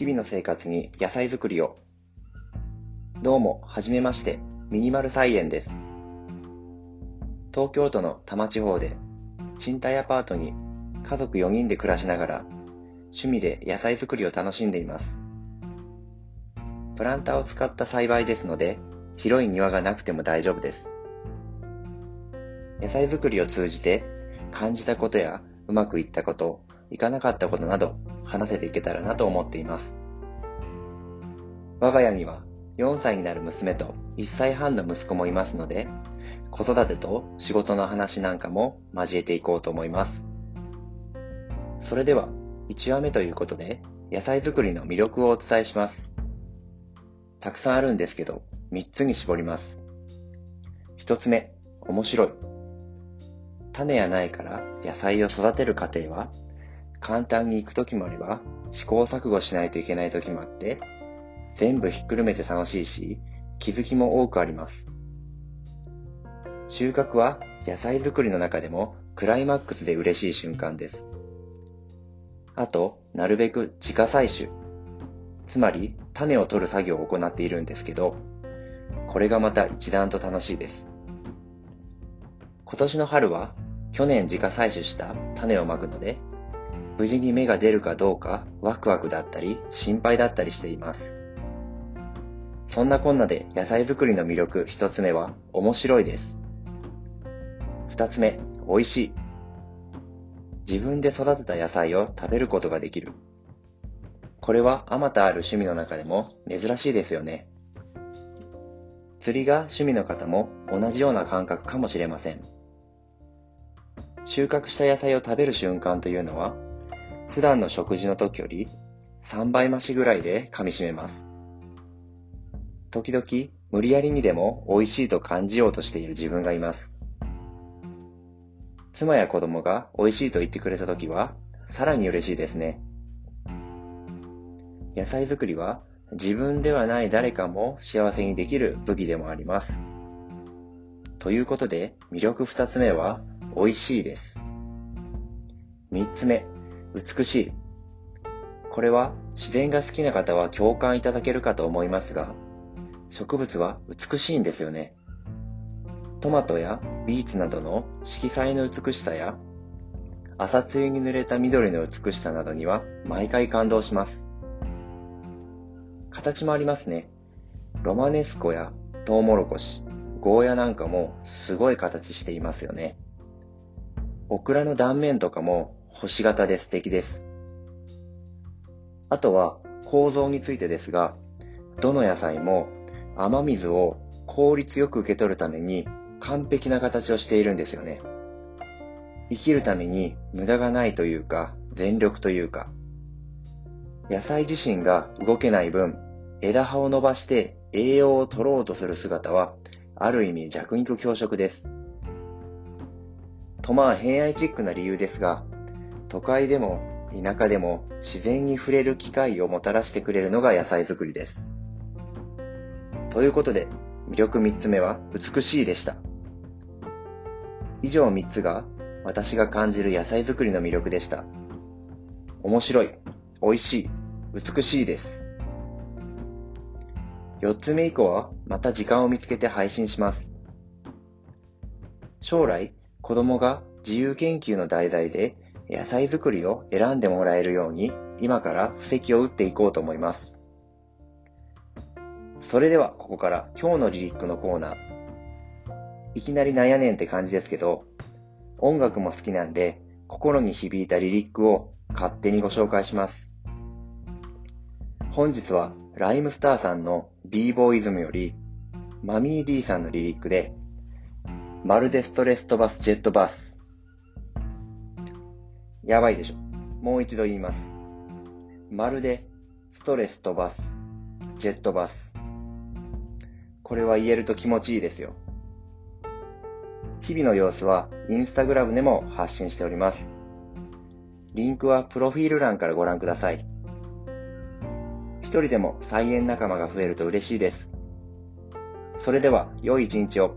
日々の生活に野菜作りを。どうも、はじめまして、ミニマル菜園です。東京都の多摩地方で、賃貸アパートに家族4人で暮らしながら、趣味で野菜作りを楽しんでいます。プランターを使った栽培ですので、広い庭がなくても大丈夫です。野菜作りを通じて感じたことやうまくいったこと、いかなかったことなど話せていけたらなと思っています。我が家には4歳になる娘と1歳半の息子もいますので、子育てと仕事の話なんかも交えていこうと思います。それでは、1話目ということで、野菜作りの魅力をお伝えします。たくさんあるんですけど、3つに絞ります。1つ目、面白い。種や苗から野菜を育てる過程は簡単に行く時もあれば、試行錯誤しないといけない時もあって、全部ひっくるめて楽しいし、気づきも多くあります。収穫は野菜作りの中でもクライマックスで嬉しい瞬間です。あと、なるべく自家採取。つまり、種を取る作業を行っているんですけど、これがまた一段と楽しいです。今年の春は、去年自家採取した種をまくので、無事に芽が出るかどうかワクワクだったり心配だったりしています。そんなこんなで野菜作りの魅力一つ目は面白いです。二つ目、美味しい。自分で育てた野菜を食べることができる。これはあまたある趣味の中でも珍しいですよね。釣りが趣味の方も同じような感覚かもしれません。収穫した野菜を食べる瞬間というのは普段の食事の時より3倍増しぐらいで噛み締めます。時々無理やりにでも美味しいと感じようとしている自分がいます。妻や子供が美味しいと言ってくれた時はさらに嬉しいですね。野菜作りは自分ではない誰かも幸せにできる武器でもあります。ということで魅力二つ目は美味しいです。三つ目、美しい。これは自然が好きな方は共感いただけるかと思いますが、植物は美しいんですよね。トマトやビーツなどの色彩の美しさや、朝露に濡れた緑の美しさなどには毎回感動します。形もありますね。ロマネスコやトウモロコシ、ゴーヤなんかもすごい形していますよね。オクラの断面とかも星型で素敵です。あとは構造についてですが、どの野菜も雨水を効率よく受け取るために完璧な形をしているんですよね。生きるために無駄がないというか、全力というか、野菜自身が動けない分、枝葉を伸ばして栄養を取ろうとする姿は、ある意味弱肉強食です。とまあ偏愛チックな理由ですが、都会でも田舎でも自然に触れる機会をもたらしてくれるのが野菜作りです。ということで、魅力3つ目は美しいでした。以上3つが私が感じる野菜作りの魅力でした。面白い、美味しい、美しいです。4つ目以降はまた時間を見つけて配信します。将来、子供が自由研究の題材で野菜作りを選んでもらえるように今から布石を打っていこうと思います。それではここから今日のリリックのコーナー。いきなりなんやねんって感じですけど、音楽も好きなんで心に響いたリリックを勝手にご紹介します。本日はライムスターさんの b ボーイズムよりマミー D さんのリリックでまるでストレス飛ばすジェットバスやばいでしょ。もう一度言います。まるで、ストレス飛ばす、ジェットバス。これは言えると気持ちいいですよ。日々の様子はインスタグラムでも発信しております。リンクはプロフィール欄からご覧ください。一人でも菜園仲間が増えると嬉しいです。それでは良い一日を。